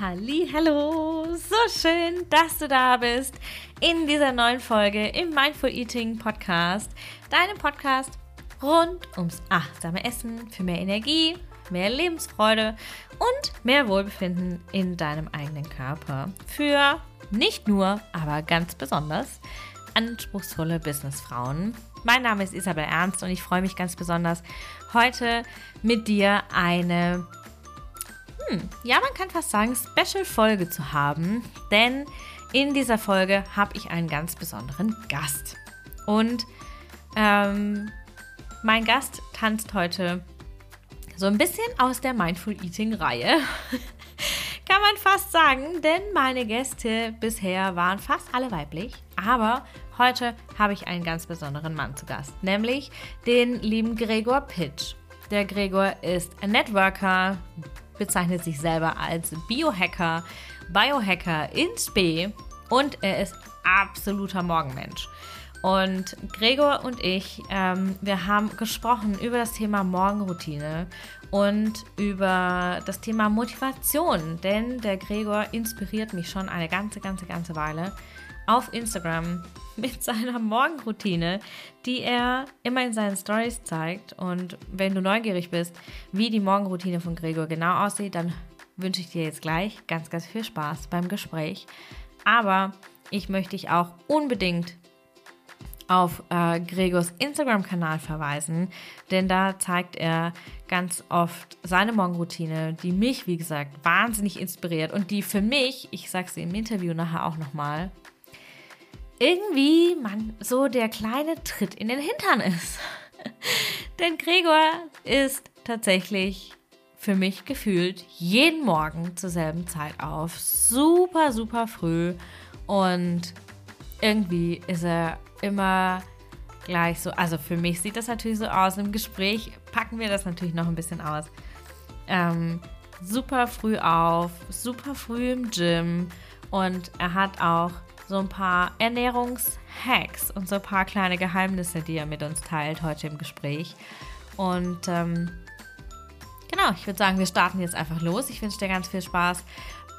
Hallo, so schön, dass du da bist in dieser neuen Folge im Mindful Eating Podcast, deinem Podcast rund ums achtsame Essen für mehr Energie, mehr Lebensfreude und mehr Wohlbefinden in deinem eigenen Körper. Für nicht nur, aber ganz besonders anspruchsvolle Businessfrauen. Mein Name ist Isabel Ernst und ich freue mich ganz besonders, heute mit dir eine, hm, ja, man kann fast sagen, Special-Folge zu haben, denn in dieser Folge habe ich einen ganz besonderen Gast. Und ähm, mein Gast tanzt heute so ein bisschen aus der Mindful Eating-Reihe. Kann man fast sagen, denn meine Gäste bisher waren fast alle weiblich. Aber heute habe ich einen ganz besonderen Mann zu Gast, nämlich den lieben Gregor Pitch. Der Gregor ist ein Networker, bezeichnet sich selber als Biohacker, Biohacker in Spe und er ist absoluter Morgenmensch. Und Gregor und ich, ähm, wir haben gesprochen über das Thema Morgenroutine und über das Thema Motivation, denn der Gregor inspiriert mich schon eine ganze, ganze, ganze Weile auf Instagram mit seiner Morgenroutine, die er immer in seinen Stories zeigt. Und wenn du neugierig bist, wie die Morgenroutine von Gregor genau aussieht, dann wünsche ich dir jetzt gleich ganz, ganz viel Spaß beim Gespräch. Aber ich möchte dich auch unbedingt auf äh, Gregors Instagram-Kanal verweisen, denn da zeigt er ganz oft seine Morgenroutine, die mich, wie gesagt, wahnsinnig inspiriert und die für mich, ich sag's im Interview nachher auch nochmal, irgendwie man so der kleine Tritt in den Hintern ist. denn Gregor ist tatsächlich für mich gefühlt jeden Morgen zur selben Zeit auf. Super, super früh. Und irgendwie ist er immer gleich so. Also für mich sieht das natürlich so aus. Im Gespräch packen wir das natürlich noch ein bisschen aus. Ähm, super früh auf, super früh im Gym und er hat auch so ein paar Ernährungshacks und so ein paar kleine Geheimnisse, die er mit uns teilt heute im Gespräch. Und ähm, genau, ich würde sagen, wir starten jetzt einfach los. Ich wünsche dir ganz viel Spaß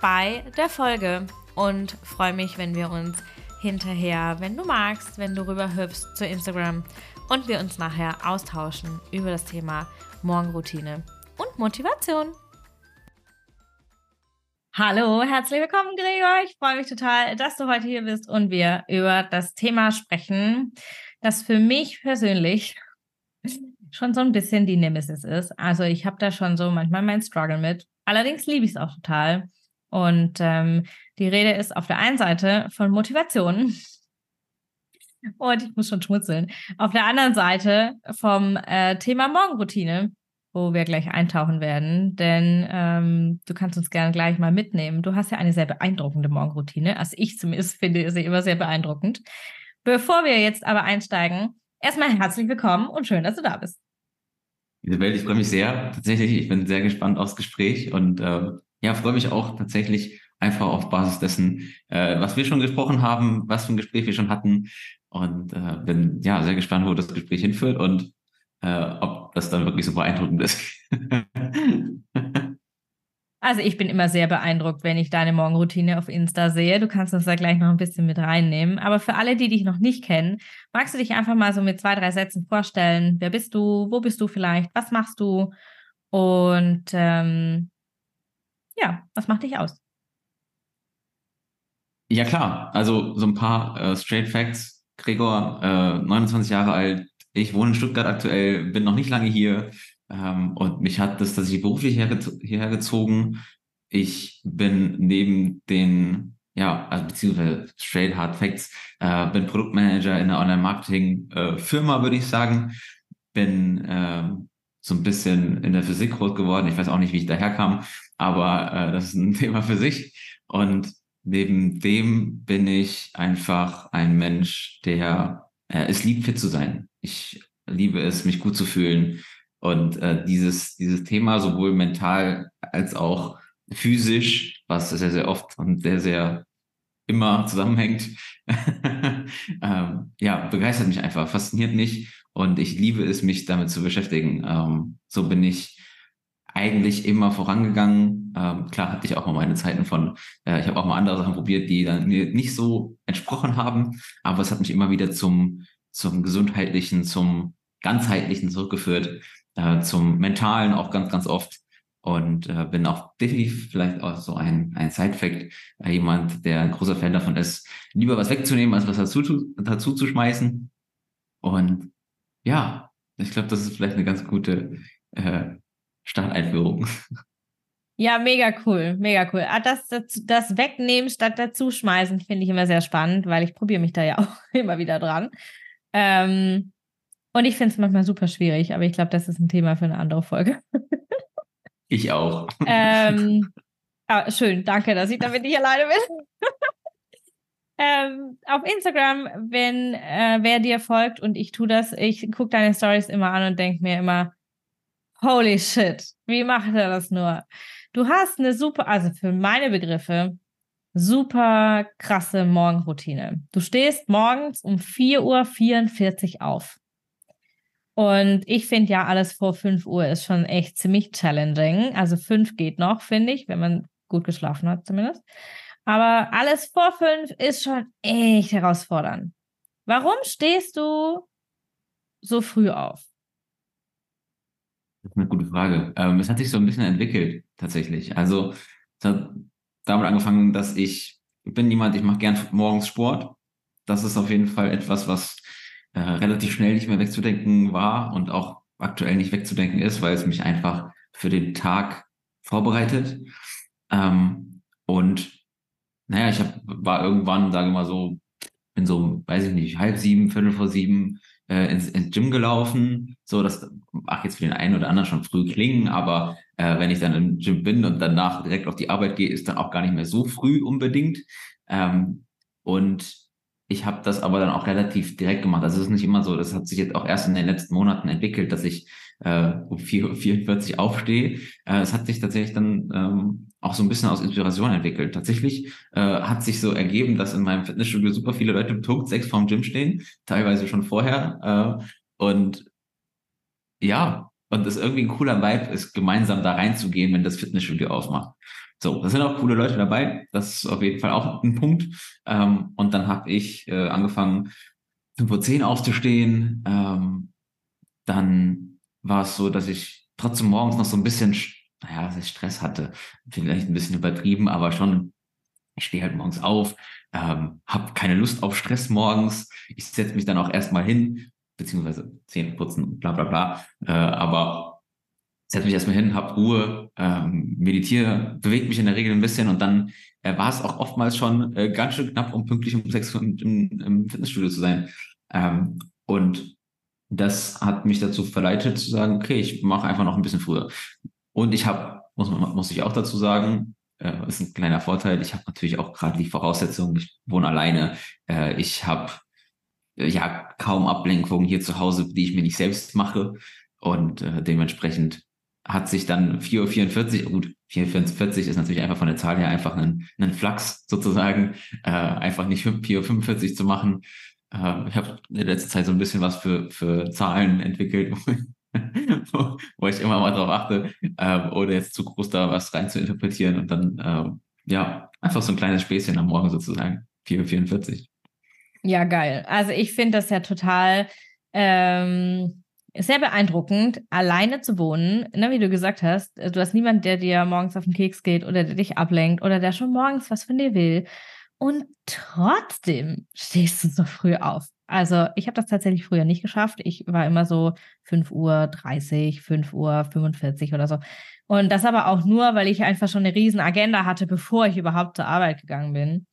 bei der Folge und freue mich, wenn wir uns hinterher, wenn du magst, wenn du rüber hüpfst zu Instagram und wir uns nachher austauschen über das Thema Morgenroutine und Motivation. Hallo, herzlich willkommen, Gregor. Ich freue mich total, dass du heute hier bist und wir über das Thema sprechen, das für mich persönlich schon so ein bisschen die Nemesis ist. Also ich habe da schon so manchmal meinen Struggle mit. Allerdings liebe ich es auch total. Und ähm, die Rede ist auf der einen Seite von Motivation. Und ich muss schon schmutzeln. Auf der anderen Seite vom äh, Thema Morgenroutine, wo wir gleich eintauchen werden. Denn ähm, du kannst uns gerne gleich mal mitnehmen. Du hast ja eine sehr beeindruckende Morgenroutine. Also ich zumindest finde sie immer sehr beeindruckend. Bevor wir jetzt aber einsteigen, erstmal herzlich willkommen und schön, dass du da bist. Isabel, ich freue mich sehr. Tatsächlich, ich bin sehr gespannt aufs Gespräch und äh, ja, freue mich auch tatsächlich einfach auf Basis dessen, äh, was wir schon gesprochen haben, was für ein Gespräch wir schon hatten und äh, bin ja sehr gespannt, wo das Gespräch hinführt und äh, ob das dann wirklich so beeindruckend ist. Also ich bin immer sehr beeindruckt, wenn ich deine Morgenroutine auf Insta sehe. Du kannst uns da gleich noch ein bisschen mit reinnehmen. Aber für alle, die dich noch nicht kennen, magst du dich einfach mal so mit zwei, drei Sätzen vorstellen? Wer bist du? Wo bist du vielleicht? Was machst du? Und ähm, ja, was macht dich aus? Ja, klar. Also so ein paar äh, Straight Facts. Gregor, äh, 29 Jahre alt. Ich wohne in Stuttgart aktuell, bin noch nicht lange hier. Ähm, und mich hat das tatsächlich beruflich hierher gezogen. Ich bin neben den, ja, also beziehungsweise straight hard facts, äh, bin Produktmanager in einer Online-Marketing-Firma, äh, würde ich sagen. Bin äh, so ein bisschen in der Physik groß geworden. Ich weiß auch nicht, wie ich daherkam, aber äh, das ist ein Thema für sich. Und neben dem bin ich einfach ein Mensch, der äh, es liebt, fit zu sein. Ich liebe es, mich gut zu fühlen. Und äh, dieses, dieses Thema sowohl mental als auch physisch, was sehr, sehr oft und sehr, sehr immer zusammenhängt, ähm, ja, begeistert mich einfach, fasziniert mich und ich liebe es, mich damit zu beschäftigen. Ähm, so bin ich eigentlich immer vorangegangen. Ähm, klar hatte ich auch mal meine Zeiten von, äh, ich habe auch mal andere Sachen probiert, die dann mir nicht so entsprochen haben, aber es hat mich immer wieder zum, zum gesundheitlichen, zum ganzheitlichen zurückgeführt, äh, zum mentalen auch ganz, ganz oft. Und äh, bin auch definitiv vielleicht auch so ein, ein Side-Fact, äh, jemand, der ein großer Fan davon ist, lieber was wegzunehmen, als was dazu, dazu zu schmeißen. Und ja, ich glaube, das ist vielleicht eine ganz gute äh, Starteinführung. Ja, mega cool, mega cool. Ah, das, das, das Wegnehmen statt dazu schmeißen finde ich immer sehr spannend, weil ich probiere mich da ja auch immer wieder dran. Ähm, und ich finde es manchmal super schwierig, aber ich glaube, das ist ein Thema für eine andere Folge. Ich auch. Ähm, ah, schön, danke, dass ich damit nicht alleine bin. ähm, auf Instagram, wenn äh, wer dir folgt und ich tue das, ich gucke deine Stories immer an und denke mir immer, holy shit, wie macht er das nur? Du hast eine super, also für meine Begriffe, super krasse Morgenroutine. Du stehst morgens um 4.44 Uhr auf. Und ich finde ja, alles vor 5 Uhr ist schon echt ziemlich challenging. Also 5 geht noch, finde ich, wenn man gut geschlafen hat zumindest. Aber alles vor 5 ist schon echt herausfordernd. Warum stehst du so früh auf? Das ist eine gute Frage. Ähm, es hat sich so ein bisschen entwickelt, tatsächlich. Also, damit angefangen, dass ich, bin jemand, ich mache gern morgens Sport. Das ist auf jeden Fall etwas, was äh, relativ schnell nicht mehr wegzudenken war und auch aktuell nicht wegzudenken ist, weil es mich einfach für den Tag vorbereitet. Ähm, und naja, ich hab, war irgendwann, sage ich mal so, in so, weiß ich nicht, halb sieben, viertel vor sieben äh, ins, ins Gym gelaufen. So, das mag jetzt für den einen oder anderen schon früh klingen, aber äh, wenn ich dann im Gym bin und danach direkt auf die Arbeit gehe, ist dann auch gar nicht mehr so früh unbedingt. Ähm, und ich habe das aber dann auch relativ direkt gemacht. Also es ist nicht immer so, das hat sich jetzt auch erst in den letzten Monaten entwickelt, dass ich äh, um 4.44 Uhr aufstehe. Äh, es hat sich tatsächlich dann ähm, auch so ein bisschen aus Inspiration entwickelt. Tatsächlich äh, hat sich so ergeben, dass in meinem Fitnessstudio super viele Leute um Punkt sechs vorm Gym stehen, teilweise schon vorher. Äh, und ja, und es irgendwie ein cooler Vibe ist, gemeinsam da reinzugehen, wenn das Fitnessstudio aufmacht. So, das sind auch coole Leute dabei. Das ist auf jeden Fall auch ein Punkt. Ähm, und dann habe ich äh, angefangen, 5.10 Uhr aufzustehen. Ähm, dann war es so, dass ich trotzdem morgens noch so ein bisschen, naja, dass ich Stress hatte. Vielleicht ein bisschen übertrieben, aber schon, ich stehe halt morgens auf, ähm, habe keine Lust auf Stress morgens. Ich setze mich dann auch erstmal hin, beziehungsweise Zähne putzen, bla bla bla. Äh, aber setze mich erstmal hin, hab Ruhe, ähm, meditiere, bewege mich in der Regel ein bisschen und dann äh, war es auch oftmals schon äh, ganz schön knapp, um pünktlich um sechs Uhr im, im Fitnessstudio zu sein. Ähm, und das hat mich dazu verleitet zu sagen, okay, ich mache einfach noch ein bisschen früher. Und ich habe, muss, muss ich auch dazu sagen, äh, ist ein kleiner Vorteil, ich habe natürlich auch gerade die Voraussetzungen, ich wohne alleine, äh, ich habe äh, ja kaum Ablenkungen hier zu Hause, die ich mir nicht selbst mache. Und äh, dementsprechend hat sich dann 4.44 Uhr, gut, 4.44 ist natürlich einfach von der Zahl her einfach ein, ein Flachs sozusagen, äh, einfach nicht 4.45 Uhr zu machen. Äh, ich habe in der letzten Zeit so ein bisschen was für, für Zahlen entwickelt, wo, wo ich immer mal drauf achte, äh, ohne jetzt zu groß da was rein zu interpretieren und dann, äh, ja, einfach so ein kleines Späßchen am Morgen sozusagen, 4.44 Uhr. Ja, geil. Also ich finde das ja total ähm, sehr beeindruckend, alleine zu wohnen, ne, wie du gesagt hast. Du hast niemanden, der dir morgens auf den Keks geht oder der dich ablenkt oder der schon morgens was von dir will. Und trotzdem stehst du so früh auf. Also ich habe das tatsächlich früher nicht geschafft. Ich war immer so 5 Uhr 30, 5 Uhr 45 oder so. Und das aber auch nur, weil ich einfach schon eine riesen Agenda hatte, bevor ich überhaupt zur Arbeit gegangen bin.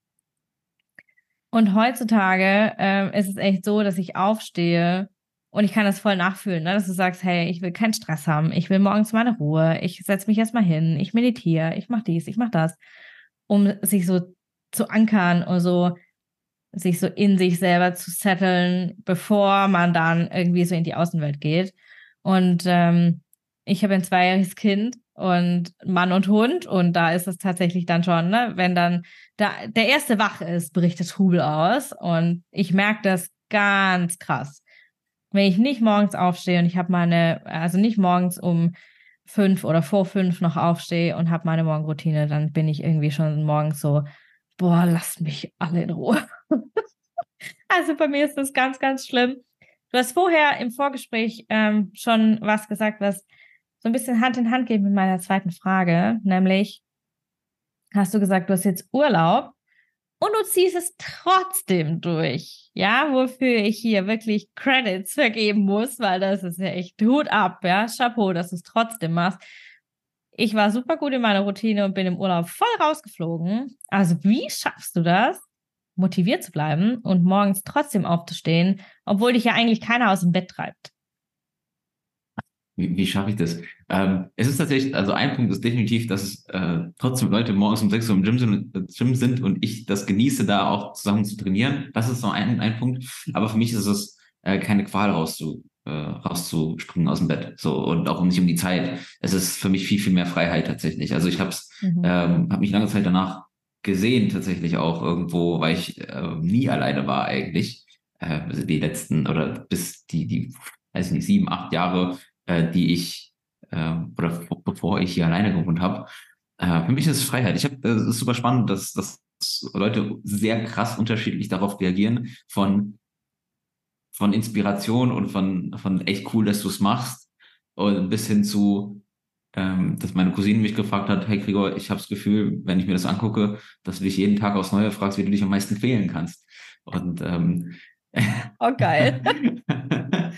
Und heutzutage äh, ist es echt so, dass ich aufstehe und ich kann das voll nachfühlen, ne? dass du sagst, hey, ich will keinen Stress haben, ich will morgens meine Ruhe, ich setze mich erstmal hin, ich meditiere, ich mache dies, ich mache das, um sich so zu ankern und so sich so in sich selber zu setteln, bevor man dann irgendwie so in die Außenwelt geht. Und ähm, ich habe ein zweijähriges Kind und Mann und Hund und da ist es tatsächlich dann schon, ne, wenn dann da, der erste wach ist, bricht Hubel aus und ich merke das ganz krass wenn ich nicht morgens aufstehe und ich habe meine, also nicht morgens um fünf oder vor fünf noch aufstehe und habe meine Morgenroutine, dann bin ich irgendwie schon morgens so, boah, lasst mich alle in Ruhe. also bei mir ist das ganz, ganz schlimm. Du hast vorher im Vorgespräch ähm, schon was gesagt, was so ein bisschen Hand in Hand geht mit meiner zweiten Frage, nämlich hast du gesagt, du hast jetzt Urlaub und du ziehst es trotzdem durch. Ja, wofür ich hier wirklich Credits vergeben muss, weil das ist ja echt Hut ab, ja, Chapeau, dass du es trotzdem machst. Ich war super gut in meiner Routine und bin im Urlaub voll rausgeflogen. Also, wie schaffst du das, motiviert zu bleiben und morgens trotzdem aufzustehen, obwohl dich ja eigentlich keiner aus dem Bett treibt? Wie, wie schaffe ich das? Ähm, es ist tatsächlich, also ein Punkt ist definitiv, dass es äh, trotzdem Leute morgens um 6 Uhr im Gym sind, äh, Gym sind und ich das genieße, da auch zusammen zu trainieren. Das ist so ein, ein Punkt. Aber für mich ist es äh, keine Qual rauszu, äh, rauszuspringen aus dem Bett. So und auch nicht um die Zeit. Es ist für mich viel, viel mehr Freiheit tatsächlich. Also ich habe mhm. ähm, hab mich lange Zeit danach gesehen, tatsächlich auch irgendwo, weil ich äh, nie alleine war eigentlich. Äh, also die letzten oder bis die, die, weiß ich nicht, sieben, acht Jahre äh, die ich, äh, oder bevor ich hier alleine gewohnt habe. Äh, für mich ist es Freiheit. Ich habe, äh, es ist super spannend, dass, dass Leute sehr krass unterschiedlich darauf reagieren, von, von Inspiration und von, von echt cool, dass du es machst, und bis hin zu, ähm, dass meine Cousine mich gefragt hat, hey Gregor, ich habe das Gefühl, wenn ich mir das angucke, dass du dich jeden Tag aufs Neue fragst, wie du dich am meisten quälen kannst. Und ähm, Oh, geil.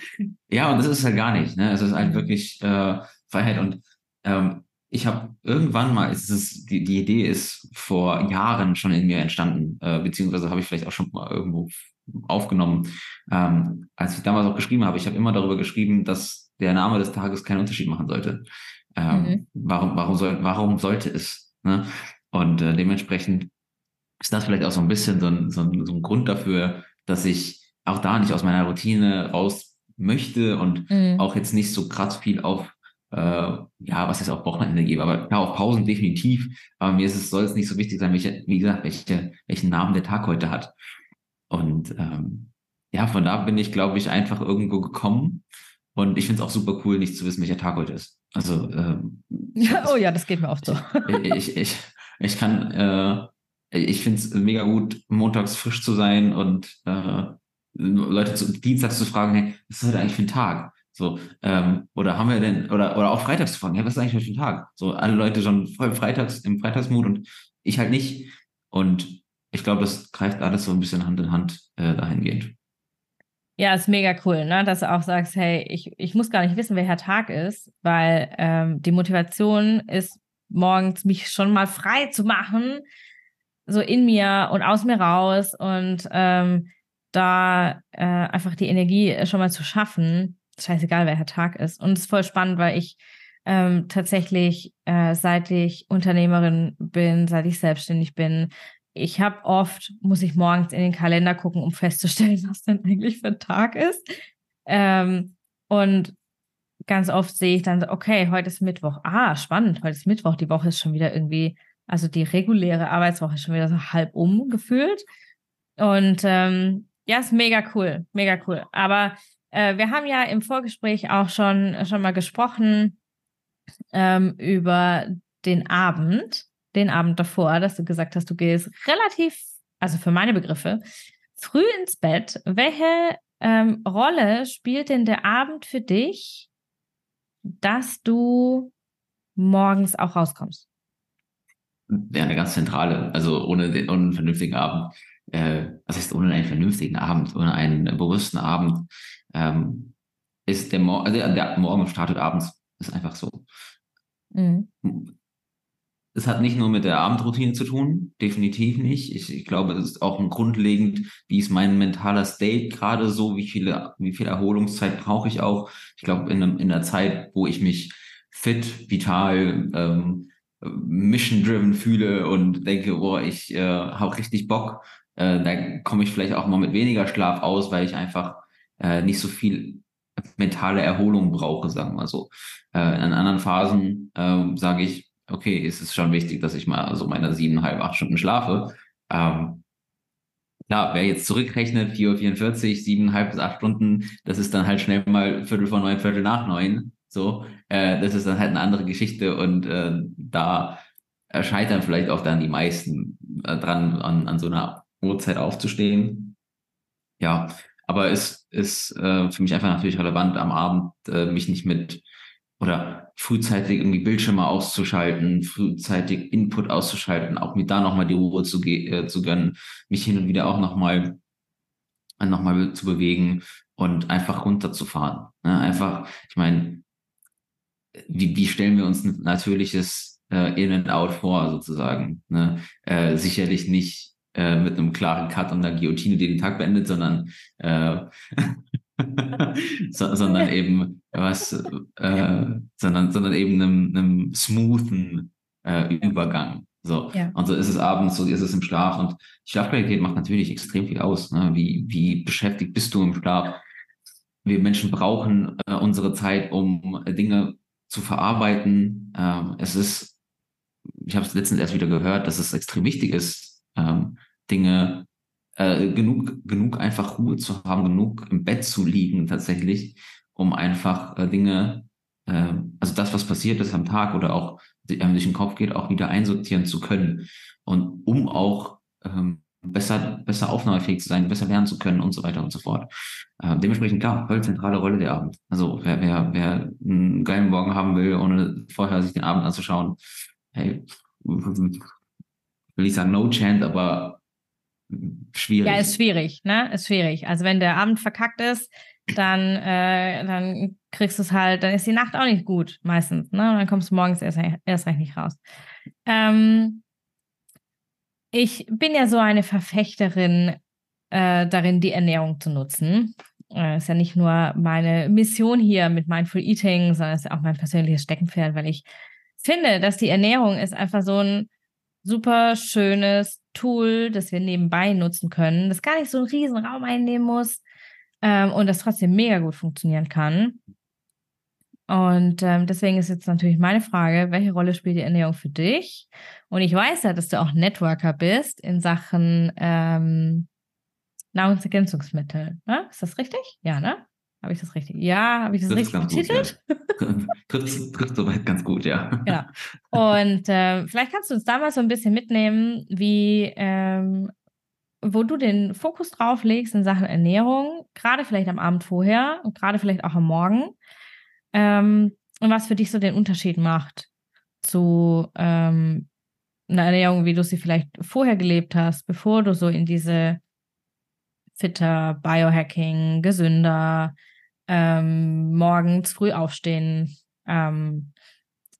ja, und das ist halt gar nicht. Ne? Es ist halt wirklich äh, Freiheit. Und ähm, ich habe irgendwann mal, es ist, die, die Idee ist vor Jahren schon in mir entstanden, äh, beziehungsweise habe ich vielleicht auch schon mal irgendwo aufgenommen, ähm, als ich damals auch geschrieben habe. Ich habe immer darüber geschrieben, dass der Name des Tages keinen Unterschied machen sollte. Ähm, mhm. Warum, warum, soll, warum sollte es? Ne? Und äh, dementsprechend ist das vielleicht auch so ein bisschen so ein, so ein, so ein Grund dafür, dass ich auch da nicht aus meiner Routine raus möchte und mhm. auch jetzt nicht so krass viel auf, äh, ja, was jetzt auf Wochenende gebe, aber ja, auf Pausen definitiv. Aber mir ist es, soll es nicht so wichtig sein, welche, wie gesagt, welche, welchen Namen der Tag heute hat. Und ähm, ja, von da bin ich, glaube ich, einfach irgendwo gekommen. Und ich finde es auch super cool, nicht zu wissen, welcher Tag heute ist. Also ähm, ja, oh ja, das geht mir oft so. ich, ich, ich, kann, äh, ich finde es mega gut, montags frisch zu sein und äh, Leute zu, dienstags zu fragen, hey, was ist heute eigentlich für ein Tag? So, ähm, oder haben wir denn, oder, oder auch freitags zu fragen, hey, was ist eigentlich heute für ein Tag? So, alle Leute schon voll freitags, im Freitagsmut und ich halt nicht. Und ich glaube, das greift alles so ein bisschen Hand in Hand äh, dahingehend. Ja, ist mega cool, ne? dass du auch sagst, hey, ich, ich muss gar nicht wissen, welcher Tag ist, weil ähm, die Motivation ist, morgens mich schon mal frei zu machen, so in mir und aus mir raus und ähm, da äh, einfach die Energie schon mal zu schaffen, scheißegal, welcher Tag ist. Und es ist voll spannend, weil ich ähm, tatsächlich, äh, seit ich Unternehmerin bin, seit ich selbstständig bin, ich habe oft, muss ich morgens in den Kalender gucken, um festzustellen, was denn eigentlich für ein Tag ist. Ähm, und ganz oft sehe ich dann, okay, heute ist Mittwoch. Ah, spannend, heute ist Mittwoch. Die Woche ist schon wieder irgendwie, also die reguläre Arbeitswoche ist schon wieder so halb umgefühlt. Und ähm, ja, ist mega cool, mega cool. Aber äh, wir haben ja im Vorgespräch auch schon, schon mal gesprochen ähm, über den Abend, den Abend davor, dass du gesagt hast, du gehst relativ, also für meine Begriffe, früh ins Bett. Welche ähm, Rolle spielt denn der Abend für dich, dass du morgens auch rauskommst? Ja, eine ganz zentrale. Also ohne, den, ohne einen vernünftigen Abend äh, was heißt ohne einen vernünftigen Abend, ohne einen bewussten Abend, ähm, ist der, Mor also der Morgen startet abends, ist einfach so. Mhm. Es hat nicht nur mit der Abendroutine zu tun, definitiv nicht. Ich, ich glaube, es ist auch ein grundlegend, wie ist mein mentaler State gerade so, wie viele, wie viel Erholungszeit brauche ich auch. Ich glaube, in, in der Zeit, wo ich mich fit, vital, ähm, mission-driven fühle und denke, boah, ich äh, habe richtig Bock, äh, da komme ich vielleicht auch mal mit weniger Schlaf aus, weil ich einfach äh, nicht so viel mentale Erholung brauche, sagen wir so. Äh, in anderen Phasen äh, sage ich, okay, ist es schon wichtig, dass ich mal so meine siebeneinhalb, acht Stunden schlafe. Ähm, klar, wer jetzt zurückrechnet, 4.44 Uhr, siebeneinhalb bis acht Stunden, das ist dann halt schnell mal Viertel vor neun, Viertel nach neun. So, äh, das ist dann halt eine andere Geschichte und äh, da scheitern vielleicht auch dann die meisten äh, dran, an, an so einer Uhrzeit aufzustehen. Ja, aber es ist äh, für mich einfach natürlich relevant, am Abend äh, mich nicht mit oder frühzeitig irgendwie Bildschirme auszuschalten, frühzeitig Input auszuschalten, auch mir da nochmal die Ruhe zu, äh, zu gönnen, mich hin und wieder auch nochmal noch mal zu bewegen und einfach runterzufahren. Ne? Einfach, ich meine, wie, wie stellen wir uns ein natürliches äh, In and Out vor, sozusagen? Ne? Äh, sicherlich nicht äh, mit einem klaren Cut und einer Guillotine, die den Tag beendet, sondern äh, so, sondern eben was, äh, sondern, sondern eben einem, einem smoothen äh, Übergang. So. Ja. Und so ist es abends, so ist es im Schlaf. Und Schlafqualität macht natürlich extrem viel aus. Ne? Wie, wie beschäftigt bist du im Schlaf? Wir Menschen brauchen äh, unsere Zeit, um Dinge zu verarbeiten. Ähm, es ist, ich habe es letztens erst wieder gehört, dass es extrem wichtig ist, ähm, Dinge äh, genug, genug einfach Ruhe zu haben, genug im Bett zu liegen tatsächlich, um einfach äh, Dinge, äh, also das, was passiert ist am Tag oder auch ähm, durch den Kopf geht, auch wieder einsortieren zu können. Und um auch ähm, besser, besser aufnahmefähig zu sein, besser lernen zu können und so weiter und so fort. Äh, dementsprechend, klar, voll zentrale Rolle der Abend. Also wer, wer, wer einen geilen Morgen haben will, ohne vorher sich den Abend anzuschauen, hey, will ich sagen, no chance, aber schwierig. Ja, ist schwierig, ne? Ist schwierig. Also wenn der Abend verkackt ist, dann, äh, dann kriegst du es halt, dann ist die Nacht auch nicht gut, meistens, ne? Und dann kommst du morgens erst, erst recht nicht raus. Ähm, ich bin ja so eine Verfechterin äh, darin, die Ernährung zu nutzen. Äh, ist ja nicht nur meine Mission hier mit Mindful Eating, sondern ist auch mein persönliches Steckenpferd, weil ich finde, dass die Ernährung ist einfach so ein super schönes Tool, das wir nebenbei nutzen können, das gar nicht so einen riesen Raum einnehmen muss ähm, und das trotzdem mega gut funktionieren kann. Und ähm, deswegen ist jetzt natürlich meine Frage, welche Rolle spielt die Ernährung für dich? Und ich weiß ja, dass du auch Networker bist in Sachen ähm, Nahrungsergänzungsmittel. Ne? Ist das richtig? Ja, ne? Habe ich das richtig? Ja, habe ich das, das richtig betitelt? Ja. trifft, trifft soweit ganz gut, ja. Genau. Und äh, vielleicht kannst du uns da mal so ein bisschen mitnehmen, wie ähm, wo du den Fokus drauf legst in Sachen Ernährung, gerade vielleicht am Abend vorher und gerade vielleicht auch am Morgen. Ähm, und was für dich so den Unterschied macht zu ähm, einer Ernährung, wie du sie vielleicht vorher gelebt hast, bevor du so in diese fitter, Biohacking, gesünder, ähm, morgens früh aufstehen, ähm,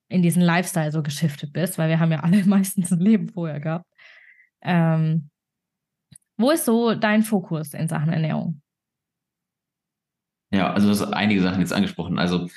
in diesen Lifestyle so geschiftet bist, weil wir haben ja alle meistens ein Leben vorher gehabt. Ähm, wo ist so dein Fokus in Sachen Ernährung? Ja, also du hast einige Sachen jetzt angesprochen. Also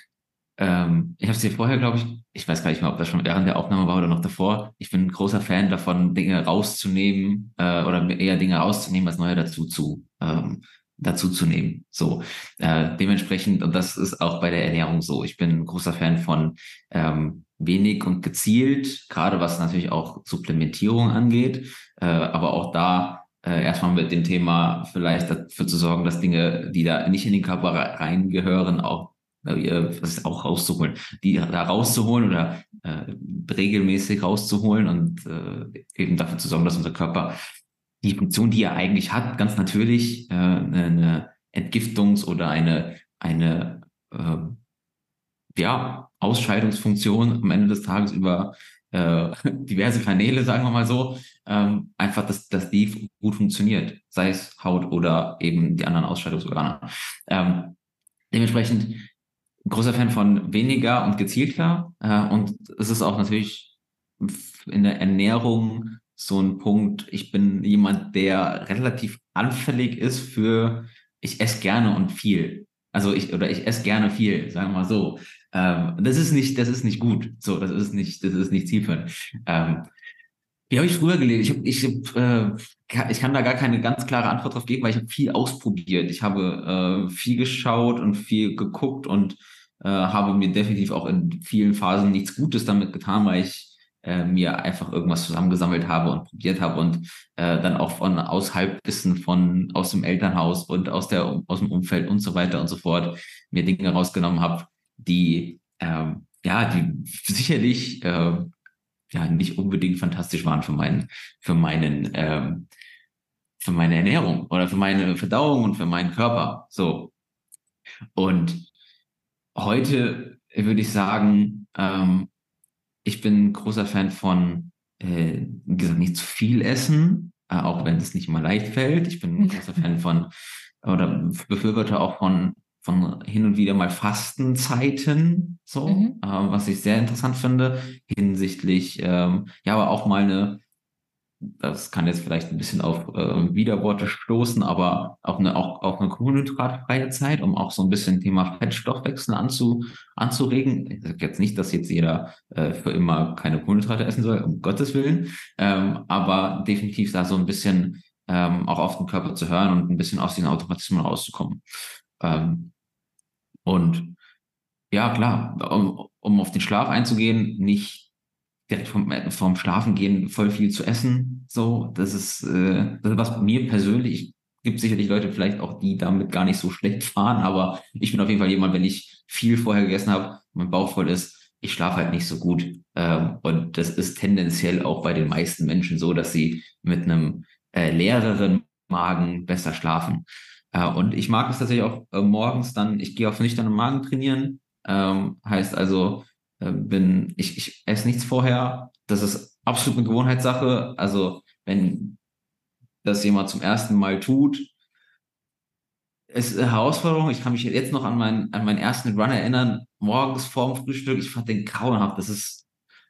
ähm, ich habe es dir vorher, glaube ich, ich weiß gar nicht mehr, ob das schon während der Aufnahme war oder noch davor. Ich bin ein großer Fan davon, Dinge rauszunehmen äh, oder eher Dinge rauszunehmen, als neue dazu zu ähm, dazu zu nehmen. So äh, dementsprechend und das ist auch bei der Ernährung so. Ich bin ein großer Fan von ähm, wenig und gezielt, gerade was natürlich auch Supplementierung angeht, äh, aber auch da äh, erstmal mit dem Thema vielleicht dafür zu sorgen, dass Dinge, die da nicht in den Körper reingehören, auch äh, was ist auch rauszuholen, die da rauszuholen oder äh, regelmäßig rauszuholen und äh, eben dafür zu sorgen, dass unser Körper die Funktion, die er eigentlich hat, ganz natürlich äh, eine Entgiftungs- oder eine, eine äh, ja, Ausscheidungsfunktion am Ende des Tages über äh, diverse Kanäle, sagen wir mal so, ähm, einfach, dass, dass die gut funktioniert, sei es Haut oder eben die anderen Ausscheidungsorgane. Ähm, dementsprechend großer Fan von weniger und gezielter äh, und es ist auch natürlich in der Ernährung so ein Punkt. Ich bin jemand, der relativ anfällig ist für, ich esse gerne und viel. Also ich, oder ich esse gerne viel, sagen wir mal so. Ähm, das ist nicht, das ist nicht gut. So, das ist nicht, das ist nicht zielführend. Ähm, wie habe ich früher gelesen? Ich, ich, äh, ich kann da gar keine ganz klare Antwort drauf geben, weil ich habe viel ausprobiert. Ich habe äh, viel geschaut und viel geguckt und äh, habe mir definitiv auch in vielen Phasen nichts Gutes damit getan, weil ich äh, mir einfach irgendwas zusammengesammelt habe und probiert habe und äh, dann auch von aus Halbwissen von aus dem Elternhaus und aus der aus dem Umfeld und so weiter und so fort mir Dinge rausgenommen habe, die ähm, ja, die sicherlich äh, ja nicht unbedingt fantastisch waren für meinen, für meinen, ähm, für meine Ernährung oder für meine Verdauung und für meinen Körper. So. Und heute würde ich sagen, ähm, ich bin großer Fan von, äh, wie gesagt, nicht zu viel essen, äh, auch wenn es nicht immer leicht fällt. Ich bin ein großer Fan von, oder Befürworter auch von von hin und wieder mal Fastenzeiten, so, mhm. äh, was ich sehr interessant finde, hinsichtlich, ähm, ja, aber auch mal eine, das kann jetzt vielleicht ein bisschen auf äh, Widerworte stoßen, aber auch eine, auch, auch eine kohlenhydratfreie Zeit, um auch so ein bisschen Thema Fettstoffwechsel anzu, anzuregen. Ich sage jetzt nicht, dass jetzt jeder äh, für immer keine Kohlenhydrate essen soll, um Gottes Willen, ähm, aber definitiv da so ein bisschen ähm, auch auf den Körper zu hören und ein bisschen aus diesen Automatismen rauszukommen. Ähm, und ja, klar, um, um auf den Schlaf einzugehen, nicht direkt vom, vom Schlafen gehen voll viel zu essen. So, das ist, äh, das ist was mir persönlich, gibt sicherlich Leute vielleicht auch, die damit gar nicht so schlecht fahren, aber ich bin auf jeden Fall jemand, wenn ich viel vorher gegessen habe, mein Bauch voll ist, ich schlafe halt nicht so gut. Ähm, und das ist tendenziell auch bei den meisten Menschen so, dass sie mit einem äh, leereren Magen besser schlafen. Äh, und ich mag es tatsächlich auch äh, morgens dann, ich gehe auf nüchternen Magen trainieren. Ähm, heißt also, äh, bin, ich, ich esse nichts vorher. Das ist absolut eine Gewohnheitssache. Also, wenn das jemand zum ersten Mal tut, ist eine Herausforderung. Ich kann mich jetzt noch an meinen, an meinen ersten Run erinnern, morgens vorm Frühstück. Ich fand den grauenhaft. Das ist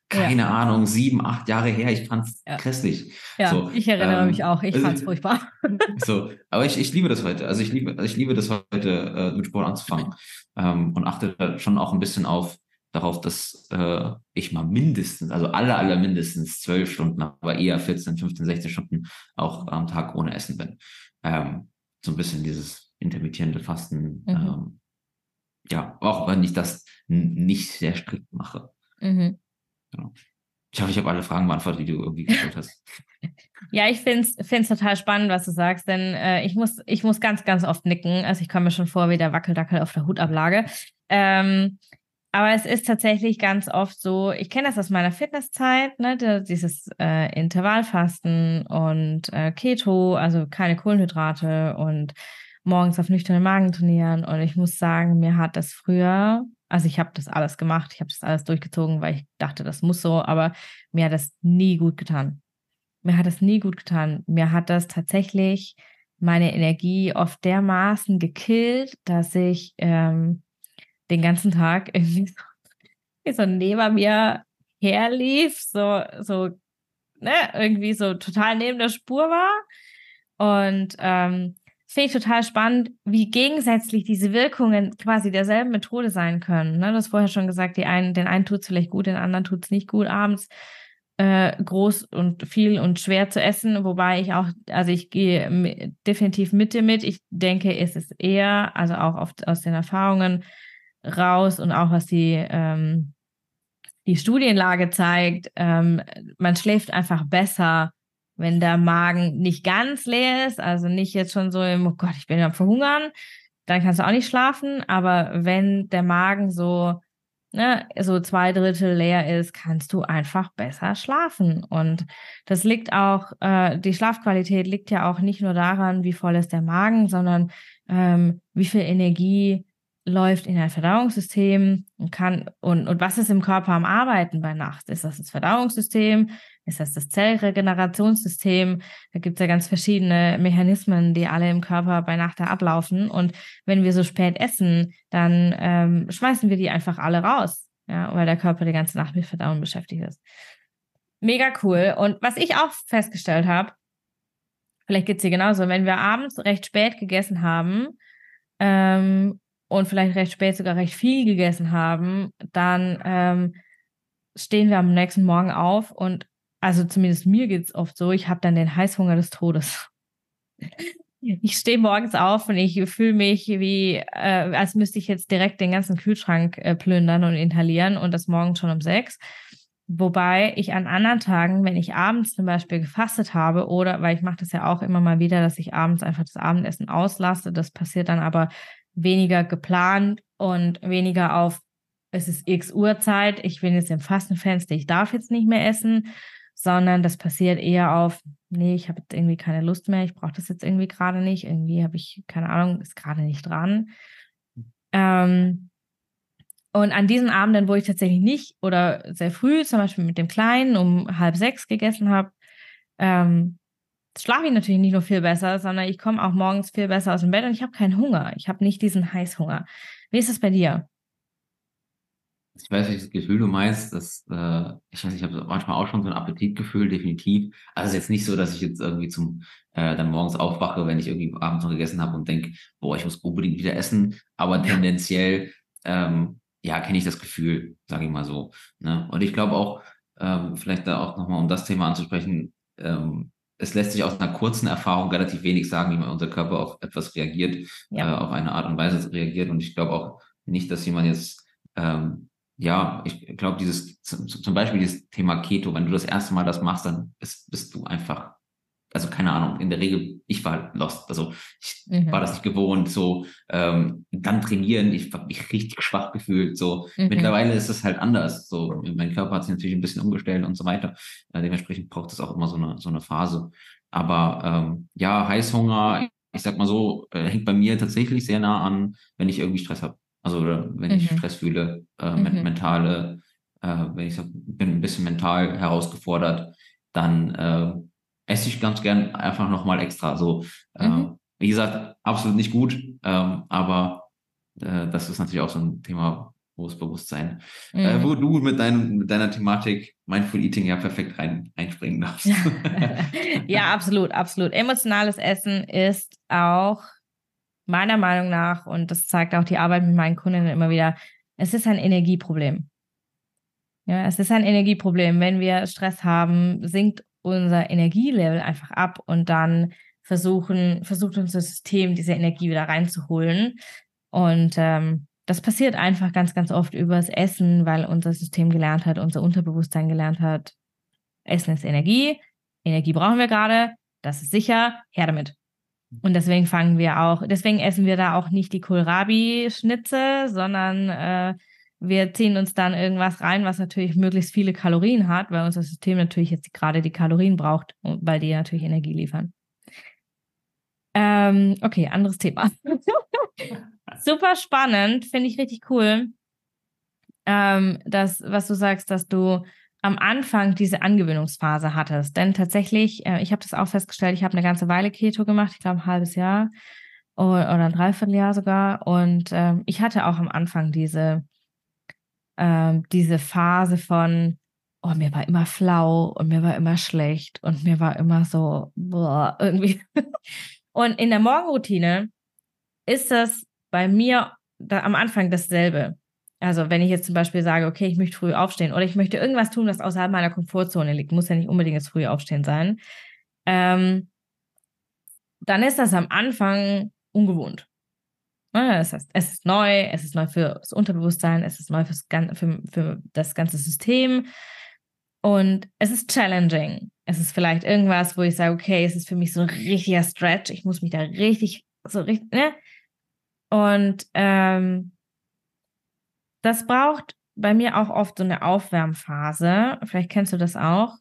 keine ja. Ahnung, sieben, acht Jahre her. Ich fand's ja. grässlich. Ja, so, ich erinnere ähm, mich auch. Ich fand's furchtbar. So, aber ich, ich liebe das heute. Also ich liebe, also ich liebe das heute, äh, mit Sport anzufangen ähm, und achte schon auch ein bisschen auf darauf, dass äh, ich mal mindestens, also alle, alle mindestens zwölf Stunden, aber eher 14, 15, 16 Stunden auch am Tag ohne Essen bin. Ähm, so ein bisschen dieses intermittierende Fasten. Mhm. Ähm, ja, auch wenn ich das nicht sehr strikt mache. Mhm. Genau. Ich hoffe, ich habe alle Fragen beantwortet, die du irgendwie gestellt hast. ja, ich finde es total spannend, was du sagst, denn äh, ich, muss, ich muss ganz, ganz oft nicken. Also ich komme mir schon vor wie der Wackeldackel auf der Hutablage. Ähm, aber es ist tatsächlich ganz oft so, ich kenne das aus meiner Fitnesszeit, ne, dieses äh, Intervallfasten und äh, Keto, also keine Kohlenhydrate und morgens auf nüchternen Magen trainieren. Und ich muss sagen, mir hat das früher also ich habe das alles gemacht, ich habe das alles durchgezogen, weil ich dachte, das muss so, aber mir hat das nie gut getan. Mir hat das nie gut getan. Mir hat das tatsächlich meine Energie oft dermaßen gekillt, dass ich ähm, den ganzen Tag irgendwie so, so neben mir herlief, so, so, ne, irgendwie so total neben der Spur war. Und ähm, finde ich total spannend, wie gegensätzlich diese Wirkungen quasi derselben Methode sein können. Ne? Du hast vorher schon gesagt, die einen, den einen tut es vielleicht gut, den anderen tut es nicht gut abends. Äh, groß und viel und schwer zu essen, wobei ich auch, also ich gehe definitiv mit dir mit. Ich denke, es ist eher, also auch oft aus den Erfahrungen raus und auch was die, ähm, die Studienlage zeigt, ähm, man schläft einfach besser, wenn der Magen nicht ganz leer ist, also nicht jetzt schon so im, oh Gott, ich bin am Verhungern, dann kannst du auch nicht schlafen. Aber wenn der Magen so, ne, so zwei Drittel leer ist, kannst du einfach besser schlafen. Und das liegt auch, äh, die Schlafqualität liegt ja auch nicht nur daran, wie voll ist der Magen, sondern ähm, wie viel Energie läuft in dein Verdauungssystem und kann und, und was ist im Körper am Arbeiten bei Nacht? Ist das das Verdauungssystem? Ist das das Zellregenerationssystem? Da gibt es ja ganz verschiedene Mechanismen, die alle im Körper bei Nacht ablaufen. Und wenn wir so spät essen, dann ähm, schmeißen wir die einfach alle raus, ja, weil der Körper die ganze Nacht mit Verdauen beschäftigt ist. Mega cool. Und was ich auch festgestellt habe, vielleicht geht es dir genauso, wenn wir abends recht spät gegessen haben ähm, und vielleicht recht spät sogar recht viel gegessen haben, dann ähm, stehen wir am nächsten Morgen auf und also zumindest mir geht es oft so, ich habe dann den Heißhunger des Todes. Ich stehe morgens auf und ich fühle mich wie, äh, als müsste ich jetzt direkt den ganzen Kühlschrank äh, plündern und inhalieren und das morgens schon um sechs. Wobei ich an anderen Tagen, wenn ich abends zum Beispiel gefastet habe oder, weil ich mache das ja auch immer mal wieder, dass ich abends einfach das Abendessen auslasse, das passiert dann aber weniger geplant und weniger auf es ist x Uhrzeit, ich bin jetzt im Fastenfenster, ich darf jetzt nicht mehr essen, sondern das passiert eher auf, nee, ich habe jetzt irgendwie keine Lust mehr, ich brauche das jetzt irgendwie gerade nicht, irgendwie habe ich, keine Ahnung, ist gerade nicht dran. Ähm, und an diesen Abenden, wo ich tatsächlich nicht oder sehr früh, zum Beispiel mit dem Kleinen um halb sechs gegessen habe, ähm, schlafe ich natürlich nicht nur viel besser, sondern ich komme auch morgens viel besser aus dem Bett und ich habe keinen Hunger. Ich habe nicht diesen Heißhunger. Wie ist es bei dir? Ich weiß, welches Gefühl du meinst. Dass, äh, ich weiß, ich habe manchmal auch schon so ein Appetitgefühl, definitiv. Also es ist jetzt nicht so, dass ich jetzt irgendwie zum äh, dann morgens aufwache, wenn ich irgendwie abends noch gegessen habe und denke, boah, ich muss unbedingt wieder essen. Aber tendenziell, ähm, ja, kenne ich das Gefühl, sage ich mal so. Ne? Und ich glaube auch, ähm, vielleicht da auch nochmal, um das Thema anzusprechen, ähm, es lässt sich aus einer kurzen Erfahrung relativ wenig sagen, wie man unser Körper auf etwas reagiert, ja. äh, auf eine Art und Weise reagiert. Und ich glaube auch nicht, dass jemand jetzt, ähm, ja, ich glaube, dieses, zum Beispiel dieses Thema Keto, wenn du das erste Mal das machst, dann bist, bist du einfach also keine Ahnung, in der Regel, ich war lost. Also ich mhm. war das nicht gewohnt, so ähm, dann trainieren, ich habe mich richtig schwach gefühlt. So mhm. mittlerweile ist es halt anders. So, mein Körper hat sich natürlich ein bisschen umgestellt und so weiter. Äh, dementsprechend braucht es auch immer so eine, so eine Phase. Aber ähm, ja, Heißhunger, ich sag mal so, äh, hängt bei mir tatsächlich sehr nah an, wenn ich irgendwie Stress habe. Also wenn ich mhm. Stress fühle, äh, mhm. mentale, äh, wenn ich sag, bin ein bisschen mental herausgefordert, dann äh, esse ich ganz gern einfach nochmal extra. So, mhm. ähm, wie gesagt, absolut nicht gut, ähm, aber äh, das ist natürlich auch so ein Thema, großes Bewusstsein, äh, mhm. äh, wo du mit, deinem, mit deiner Thematik Mindful Eating ja perfekt rein, einspringen darfst. ja, absolut, absolut. Emotionales Essen ist auch meiner Meinung nach, und das zeigt auch die Arbeit mit meinen Kundinnen immer wieder, es ist ein Energieproblem. Ja, es ist ein Energieproblem. Wenn wir Stress haben, sinkt unser Energielevel einfach ab und dann versuchen, versucht unser System diese Energie wieder reinzuholen. Und ähm, das passiert einfach ganz, ganz oft übers Essen, weil unser System gelernt hat, unser Unterbewusstsein gelernt hat, Essen ist Energie, Energie brauchen wir gerade, das ist sicher, her damit. Und deswegen fangen wir auch, deswegen essen wir da auch nicht die Kohlrabi-Schnitze, sondern äh, wir ziehen uns dann irgendwas rein, was natürlich möglichst viele Kalorien hat, weil unser System natürlich jetzt gerade die Kalorien braucht, weil die natürlich Energie liefern. Ähm, okay, anderes Thema. Super spannend, finde ich richtig cool, ähm, dass, was du sagst, dass du am Anfang diese Angewöhnungsphase hattest. Denn tatsächlich, äh, ich habe das auch festgestellt, ich habe eine ganze Weile Keto gemacht, ich glaube ein halbes Jahr oder, oder ein Dreivierteljahr sogar. Und ähm, ich hatte auch am Anfang diese ähm, diese Phase von, oh, mir war immer flau und mir war immer schlecht und mir war immer so, boah, irgendwie. und in der Morgenroutine ist das bei mir da am Anfang dasselbe. Also wenn ich jetzt zum Beispiel sage, okay, ich möchte früh aufstehen oder ich möchte irgendwas tun, das außerhalb meiner Komfortzone liegt, muss ja nicht unbedingt das frühe Aufstehen sein, ähm, dann ist das am Anfang ungewohnt. Das heißt, es ist neu, es ist neu für das Unterbewusstsein, es ist neu fürs, für, für das ganze System und es ist challenging. Es ist vielleicht irgendwas, wo ich sage, okay, es ist für mich so ein richtiger Stretch, ich muss mich da richtig, so richtig, ne? Und ähm, das braucht bei mir auch oft so eine Aufwärmphase. Vielleicht kennst du das auch.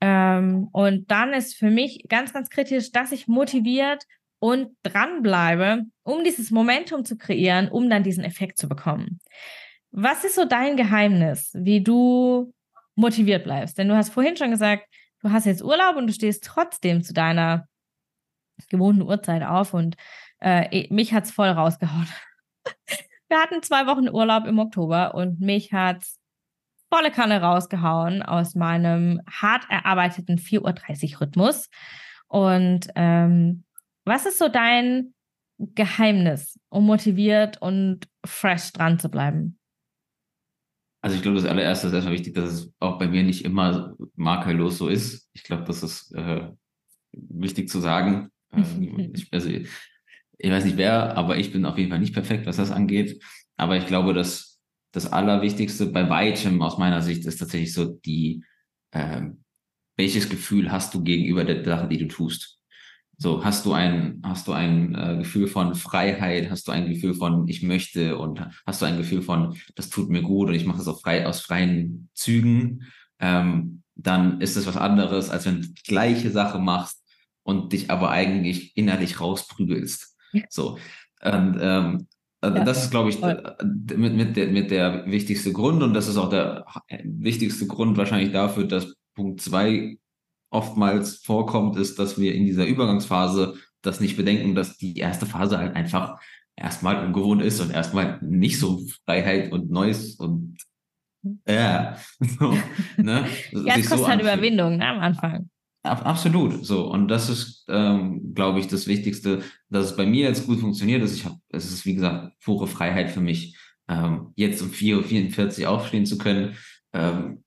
Ähm, und dann ist für mich ganz, ganz kritisch, dass ich motiviert und dranbleibe, um dieses Momentum zu kreieren, um dann diesen Effekt zu bekommen. Was ist so dein Geheimnis, wie du motiviert bleibst? Denn du hast vorhin schon gesagt, du hast jetzt Urlaub und du stehst trotzdem zu deiner gewohnten Uhrzeit auf und äh, mich es voll rausgehauen. Wir hatten zwei Wochen Urlaub im Oktober und mich hat es volle Kanne rausgehauen aus meinem hart erarbeiteten 4.30 Uhr Rhythmus. Und ähm, was ist so dein Geheimnis, um motiviert und fresh dran zu bleiben? Also ich glaube, das allererste ist erstmal wichtig, dass es auch bei mir nicht immer makellos so ist. Ich glaube, das ist äh, wichtig zu sagen. Ähm, ich, also, ich weiß nicht wer, aber ich bin auf jeden Fall nicht perfekt, was das angeht. Aber ich glaube, dass das Allerwichtigste bei weitem aus meiner Sicht ist tatsächlich so die, äh, welches Gefühl hast du gegenüber der Sache, die du tust. So, hast du ein, hast du ein äh, Gefühl von Freiheit, hast du ein Gefühl von ich möchte? Und hast du ein Gefühl von das tut mir gut und ich mache es auf frei, aus freien Zügen, ähm, dann ist es was anderes, als wenn du die gleiche Sache machst und dich aber eigentlich innerlich rausprügelst. So. Und ähm, also ja, das ist, glaube ich, mit, mit, der, mit der wichtigste Grund und das ist auch der wichtigste Grund wahrscheinlich dafür, dass Punkt zwei oftmals vorkommt, ist, dass wir in dieser Übergangsphase das nicht bedenken, dass die erste Phase halt einfach erstmal ungewohnt ist und erstmal nicht so Freiheit und Neues und ja, so, ne? ja, es kostet so halt Überwindung ne, am Anfang. Absolut, so. Und das ist, ähm, glaube ich, das Wichtigste, dass es bei mir jetzt gut funktioniert ist. Ich habe, es ist, wie gesagt, pure Freiheit für mich, ähm, jetzt um 4.44 Uhr aufstehen zu können. Ähm,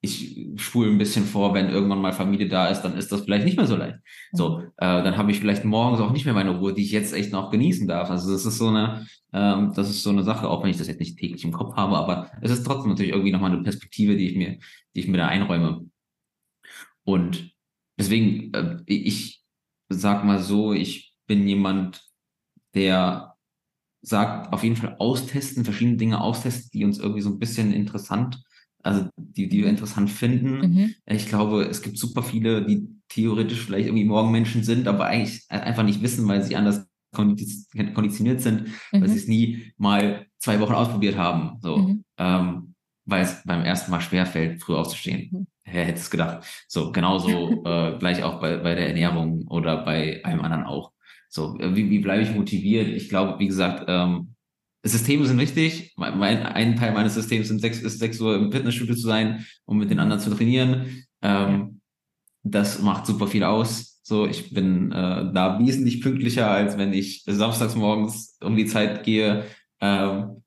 ich spule ein bisschen vor, wenn irgendwann mal Familie da ist, dann ist das vielleicht nicht mehr so leicht. So, äh, dann habe ich vielleicht morgens auch nicht mehr meine Ruhe, die ich jetzt echt noch genießen darf. Also das ist so eine, ähm, das ist so eine Sache, auch wenn ich das jetzt nicht täglich im Kopf habe, aber es ist trotzdem natürlich irgendwie nochmal eine Perspektive, die ich mir, die ich mir da einräume. Und deswegen, äh, ich sag mal so, ich bin jemand, der sagt, auf jeden Fall austesten, verschiedene Dinge austesten, die uns irgendwie so ein bisschen interessant, also die, die wir interessant finden. Mhm. Ich glaube, es gibt super viele, die theoretisch vielleicht irgendwie Morgenmenschen sind, aber eigentlich einfach nicht wissen, weil sie anders konditioniert sind, mhm. weil sie es nie mal zwei Wochen ausprobiert haben. So. Mhm. Ähm, weil es beim ersten Mal schwerfällt, früh aufzustehen. Mhm. Wer hätte es gedacht? So, genauso äh, gleich auch bei, bei der Ernährung oder bei einem anderen auch. So, wie, wie bleibe ich motiviert? Ich glaube, wie gesagt, ähm, Systeme sind wichtig. Mein, ein Teil meines Systems sind sechs, ist sechs Uhr im Fitnessstudio zu sein, um mit den anderen zu trainieren. Ähm, das macht super viel aus. So, ich bin äh, da wesentlich pünktlicher, als wenn ich samstags morgens um die Zeit gehe. Ähm,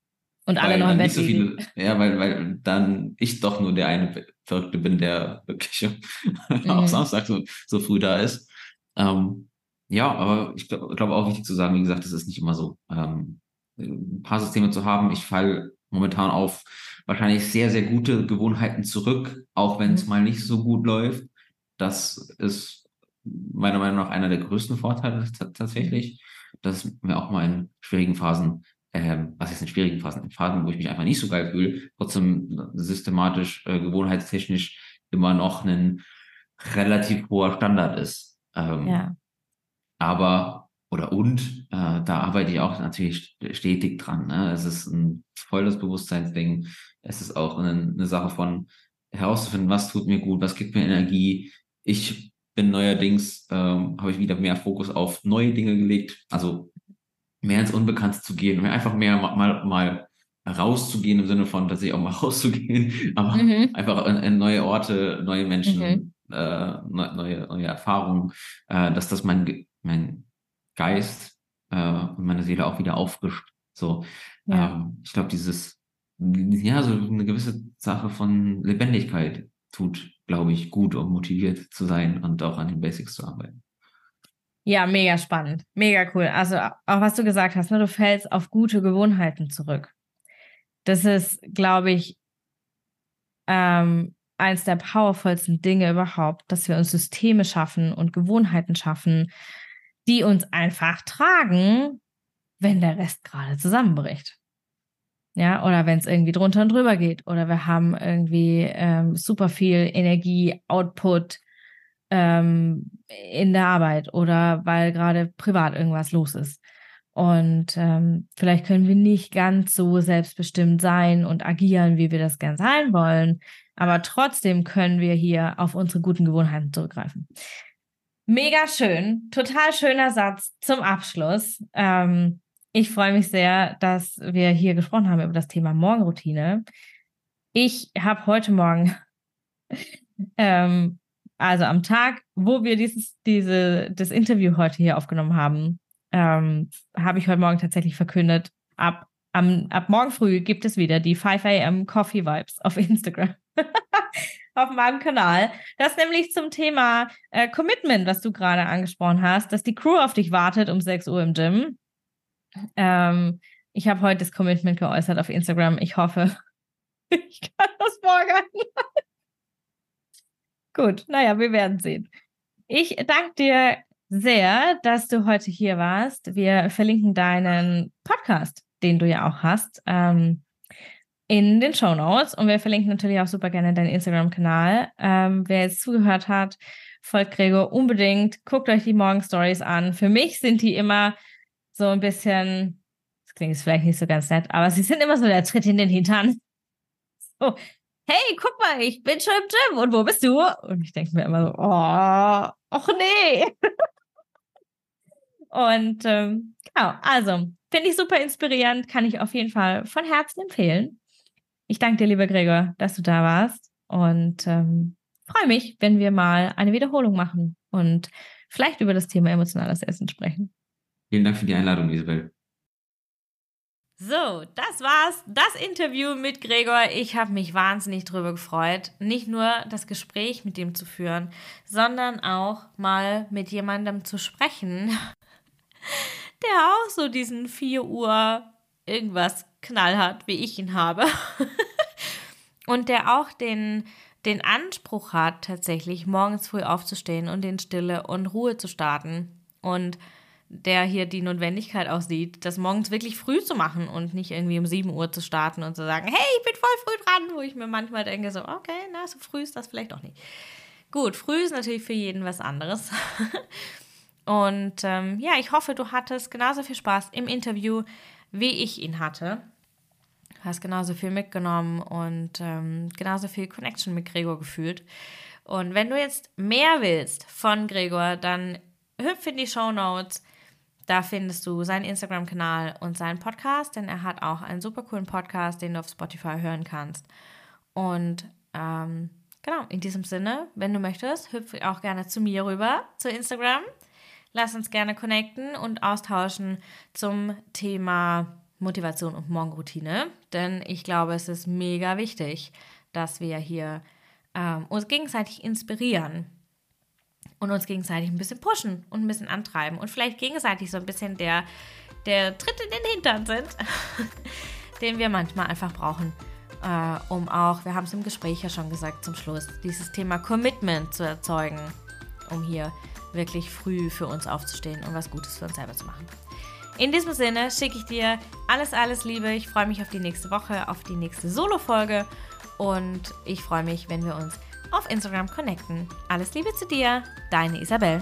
und alle noch im Bett so viele, Ja, weil, weil dann ich doch nur der eine Verrückte bin, der wirklich mhm. auch Samstag so, so früh da ist. Ähm, ja, aber ich glaube glaub auch wichtig zu sagen, wie gesagt, es ist nicht immer so. Ähm, ein paar Systeme zu haben. Ich falle momentan auf wahrscheinlich sehr, sehr gute Gewohnheiten zurück, auch wenn es mhm. mal nicht so gut läuft. Das ist meiner Meinung nach einer der größten Vorteile tatsächlich, dass mir auch mal in schwierigen Phasen ähm, was ist in schwierigen Phasen, in Phasen, wo ich mich einfach nicht so geil fühle, trotzdem systematisch, äh, gewohnheitstechnisch immer noch ein relativ hoher Standard ist. Ähm, ja. Aber, oder und, äh, da arbeite ich auch natürlich stetig dran. Ne? Es ist ein volles Bewusstseinsding. Es ist auch eine, eine Sache von herauszufinden, was tut mir gut, was gibt mir Energie. Ich bin neuerdings, ähm, habe ich wieder mehr Fokus auf neue Dinge gelegt. Also mehr ins Unbekannte zu gehen, mehr einfach mehr mal, mal rauszugehen im Sinne von tatsächlich auch mal rauszugehen, aber mhm. einfach in, in, neue Orte, neue Menschen, mhm. äh, neue, neue Erfahrungen, äh, dass das mein, mein Geist äh, und meine Seele auch wieder auffrischt. So, ja. ähm, ich glaube, dieses, ja, so eine gewisse Sache von Lebendigkeit tut, glaube ich, gut, um motiviert zu sein und auch an den Basics zu arbeiten. Ja, mega spannend. Mega cool. Also auch was du gesagt hast, ne, du fällst auf gute Gewohnheiten zurück. Das ist, glaube ich, ähm, eines der powervollsten Dinge überhaupt, dass wir uns Systeme schaffen und Gewohnheiten schaffen, die uns einfach tragen, wenn der Rest gerade zusammenbricht. Ja, oder wenn es irgendwie drunter und drüber geht. Oder wir haben irgendwie ähm, super viel Energie, Output, ähm, in der Arbeit oder weil gerade privat irgendwas los ist. Und ähm, vielleicht können wir nicht ganz so selbstbestimmt sein und agieren, wie wir das gern sein wollen. Aber trotzdem können wir hier auf unsere guten Gewohnheiten zurückgreifen. Mega schön, total schöner Satz zum Abschluss. Ähm, ich freue mich sehr, dass wir hier gesprochen haben über das Thema Morgenroutine. Ich habe heute Morgen ähm, also am Tag, wo wir dieses, diese, das Interview heute hier aufgenommen haben, ähm, habe ich heute Morgen tatsächlich verkündet, ab, am, ab morgen früh gibt es wieder die 5 a.m. Coffee Vibes auf Instagram. auf meinem Kanal. Das nämlich zum Thema äh, Commitment, was du gerade angesprochen hast, dass die Crew auf dich wartet um 6 Uhr im Gym. Ähm, ich habe heute das Commitment geäußert auf Instagram. Ich hoffe, ich kann das morgen Gut, naja, wir werden sehen. Ich danke dir sehr, dass du heute hier warst. Wir verlinken deinen Podcast, den du ja auch hast, ähm, in den Show Notes. Und wir verlinken natürlich auch super gerne deinen Instagram-Kanal. Ähm, wer jetzt zugehört hat, folgt Gregor unbedingt. Guckt euch die Morgen-Stories an. Für mich sind die immer so ein bisschen, das klingt jetzt vielleicht nicht so ganz nett, aber sie sind immer so der Tritt in den Hintern. So, hey, guck mal, ich bin schon im Gym und wo bist du? Und ich denke mir immer so, oh, ach nee. und ähm, genau, also finde ich super inspirierend, kann ich auf jeden Fall von Herzen empfehlen. Ich danke dir, lieber Gregor, dass du da warst und ähm, freue mich, wenn wir mal eine Wiederholung machen und vielleicht über das Thema emotionales Essen sprechen. Vielen Dank für die Einladung, Isabel. So, das war's. Das Interview mit Gregor. Ich habe mich wahnsinnig drüber gefreut. Nicht nur das Gespräch mit ihm zu führen, sondern auch mal mit jemandem zu sprechen, der auch so diesen 4 Uhr irgendwas Knall hat, wie ich ihn habe. Und der auch den, den Anspruch hat, tatsächlich morgens früh aufzustehen und in Stille und Ruhe zu starten. Und der hier die Notwendigkeit aussieht, das morgens wirklich früh zu machen und nicht irgendwie um 7 Uhr zu starten und zu sagen, hey, ich bin voll früh dran, wo ich mir manchmal denke, so, okay, na, so früh ist das vielleicht auch nicht. Gut, früh ist natürlich für jeden was anderes. und ähm, ja, ich hoffe, du hattest genauso viel Spaß im Interview, wie ich ihn hatte. Du hast genauso viel mitgenommen und ähm, genauso viel Connection mit Gregor gefühlt. Und wenn du jetzt mehr willst von Gregor, dann hüpf in die Show Notes da findest du seinen Instagram-Kanal und seinen Podcast, denn er hat auch einen super coolen Podcast, den du auf Spotify hören kannst. Und ähm, genau, in diesem Sinne, wenn du möchtest, hüpfe auch gerne zu mir rüber, zu Instagram. Lass uns gerne connecten und austauschen zum Thema Motivation und Morgenroutine. Denn ich glaube, es ist mega wichtig, dass wir hier ähm, uns gegenseitig inspirieren und uns gegenseitig ein bisschen pushen und ein bisschen antreiben und vielleicht gegenseitig so ein bisschen der, der Tritt in den Hintern sind, den wir manchmal einfach brauchen, äh, um auch, wir haben es im Gespräch ja schon gesagt zum Schluss, dieses Thema Commitment zu erzeugen, um hier wirklich früh für uns aufzustehen und was Gutes für uns selber zu machen. In diesem Sinne schicke ich dir alles, alles Liebe. Ich freue mich auf die nächste Woche, auf die nächste Solo-Folge und ich freue mich, wenn wir uns auf Instagram connecten. Alles Liebe zu dir, deine Isabel.